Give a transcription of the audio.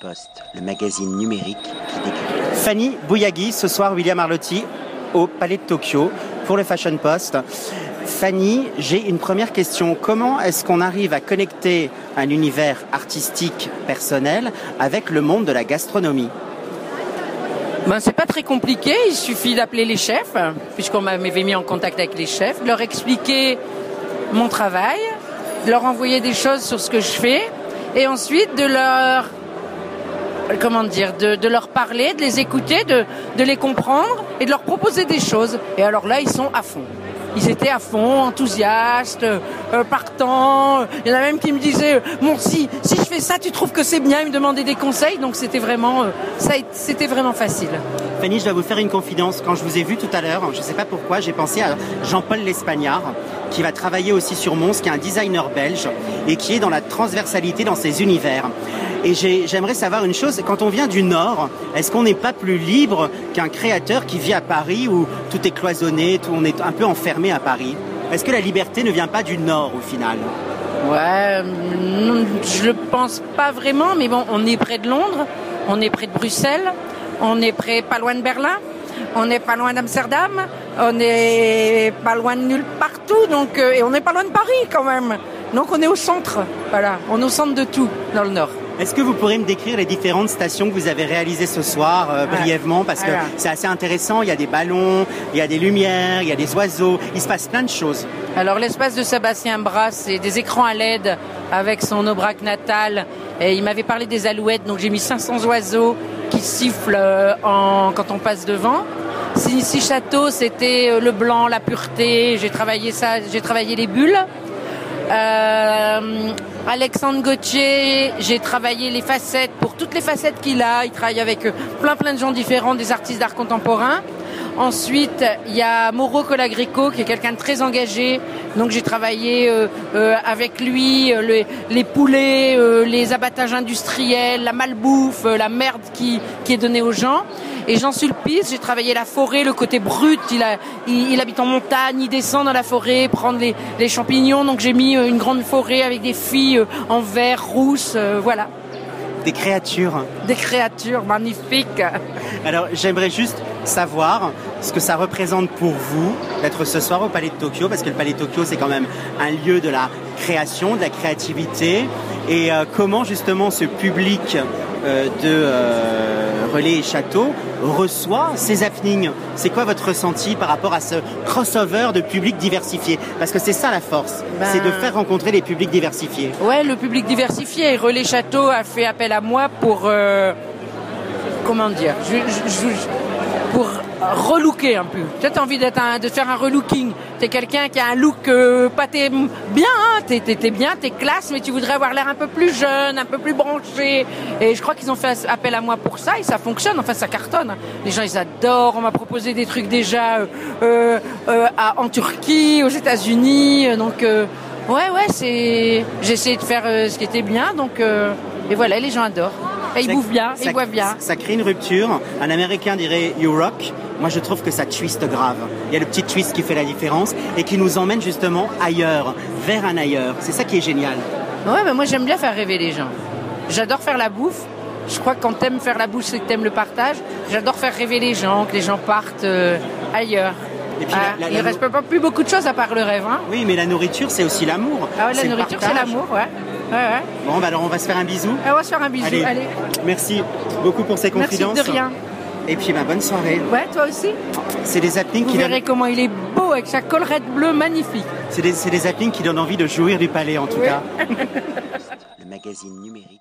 Post, le magazine numérique qui décrit. Fanny Bouyagui, ce soir William Arlotti au Palais de Tokyo pour le Fashion Post. Fanny, j'ai une première question. Comment est-ce qu'on arrive à connecter un univers artistique personnel avec le monde de la gastronomie? Ben, c'est pas très compliqué, il suffit d'appeler les chefs, puisqu'on m'avait mis en contact avec les chefs, de leur expliquer mon travail, de leur envoyer des choses sur ce que je fais, et ensuite de leur comment dire, de, leur parler, de les écouter, de, les comprendre et de leur proposer des choses. Et alors là, ils sont à fond ils étaient à fond, enthousiastes, euh, partants. Il y en a même qui me disaient, bon, si, si je fais ça, tu trouves que c'est bien? Ils me demandaient des conseils. Donc c'était vraiment, euh, c'était vraiment facile. Fanny, je dois vous faire une confidence. Quand je vous ai vu tout à l'heure, je ne sais pas pourquoi, j'ai pensé à Jean-Paul L'Espagnard, qui va travailler aussi sur Mons, qui est un designer belge et qui est dans la transversalité dans ses univers. Et j'aimerais savoir une chose, quand on vient du Nord, est-ce qu'on n'est pas plus libre qu'un créateur qui vit à Paris où tout est cloisonné, tout, on est un peu enfermé à Paris? Est-ce que la liberté ne vient pas du Nord au final? Ouais, je le pense pas vraiment, mais bon, on est près de Londres, on est près de Bruxelles, on est près, pas loin de Berlin, on n'est pas loin d'Amsterdam, on n'est pas loin de nulle partout, donc, euh, et on n'est pas loin de Paris quand même. Donc on est au centre, voilà, on est au centre de tout dans le Nord. Est-ce que vous pourriez me décrire les différentes stations que vous avez réalisées ce soir euh, brièvement? Parce que c'est assez intéressant, il y a des ballons, il y a des lumières, il y a des oiseaux, il se passe plein de choses. Alors l'espace de Sébastien Bras, c'est des écrans à LED avec son aubrac natal. Et il m'avait parlé des alouettes, donc j'ai mis 500 oiseaux qui sifflent euh, en, quand on passe devant. Si Château, c'était euh, le blanc, la pureté. J'ai travaillé ça, j'ai travaillé les bulles. Euh, Alexandre Gauthier, j'ai travaillé les facettes pour toutes les facettes qu'il a. Il travaille avec euh, plein plein de gens différents, des artistes d'art contemporain. Ensuite, il y a Mauro Colagrico qui est quelqu'un de très engagé. Donc j'ai travaillé euh, avec lui les, poulets, les abattages industriels, la malbouffe, la merde qui est donnée aux gens. Et Jean Sulpice, j'ai travaillé la forêt, le côté brut. Il, a, il, habite en montagne, il descend dans la forêt, prendre les, les champignons. Donc j'ai mis euh, une grande forêt avec des filles euh, en vert, rousse, euh, voilà. Des créatures. Des créatures magnifiques. Alors j'aimerais juste savoir ce que ça représente pour vous d'être ce soir au Palais de Tokyo, parce que le Palais de Tokyo c'est quand même un lieu de la création, de la créativité, et comment justement ce public de Relais et Château reçoit ces happenings. C'est quoi votre ressenti par rapport à ce crossover de publics diversifiés Parce que c'est ça la force, c'est de ben. faire rencontrer les publics diversifiés. Ouais, le public diversifié. Relais Château a fait appel à moi pour... Euh, comment dire? Pour relooker un peu. Tu as envie de faire un relooking. T'es quelqu'un qui a un look euh, pas t'es bien, hein, t'es, t'es, bien, t'es classe, mais tu voudrais avoir l'air un peu plus jeune, un peu plus branché. Et je crois qu'ils ont fait appel à moi pour ça et ça fonctionne. Enfin, ça cartonne. Les gens ils adorent. On m'a proposé des trucs déjà euh, euh en Turquie, aux États-Unis. Donc ouais, ouais, c'est j'ai essayé de faire ce qui était bien. Donc et voilà, les gens adorent. Et ils bouffent bien, ils boivent bien. Ça crée une rupture. Un Américain dirait You rock. Moi, je trouve que ça twist grave. Il y a le petit twist qui fait la différence et qui nous emmène justement ailleurs, vers un ailleurs. C'est ça qui est génial. Ouais, mais moi, j'aime bien faire rêver les gens. J'adore faire la bouffe. Je crois que quand t'aimes faire la bouffe, c'est que t'aimes le partage. J'adore faire rêver les gens, que les gens partent euh, ailleurs. Et puis ah, il ne reste pas plus beaucoup de choses à part le rêve. Hein. Oui, mais la nourriture, c'est aussi l'amour. Ah ouais, la nourriture, c'est l'amour, ouais. Ouais, ouais. Bon, bah alors on va se faire un bisou. on va se faire un bisou, allez. Merci beaucoup pour ces confidences. Merci de rien. Et puis, bah, bonne soirée. Ouais, toi aussi. C'est des zappings Vous qui verrez comment il est beau avec sa collerette bleue magnifique. C'est des, des zappings qui donnent envie de jouir du palais, en tout cas. Le magazine numérique.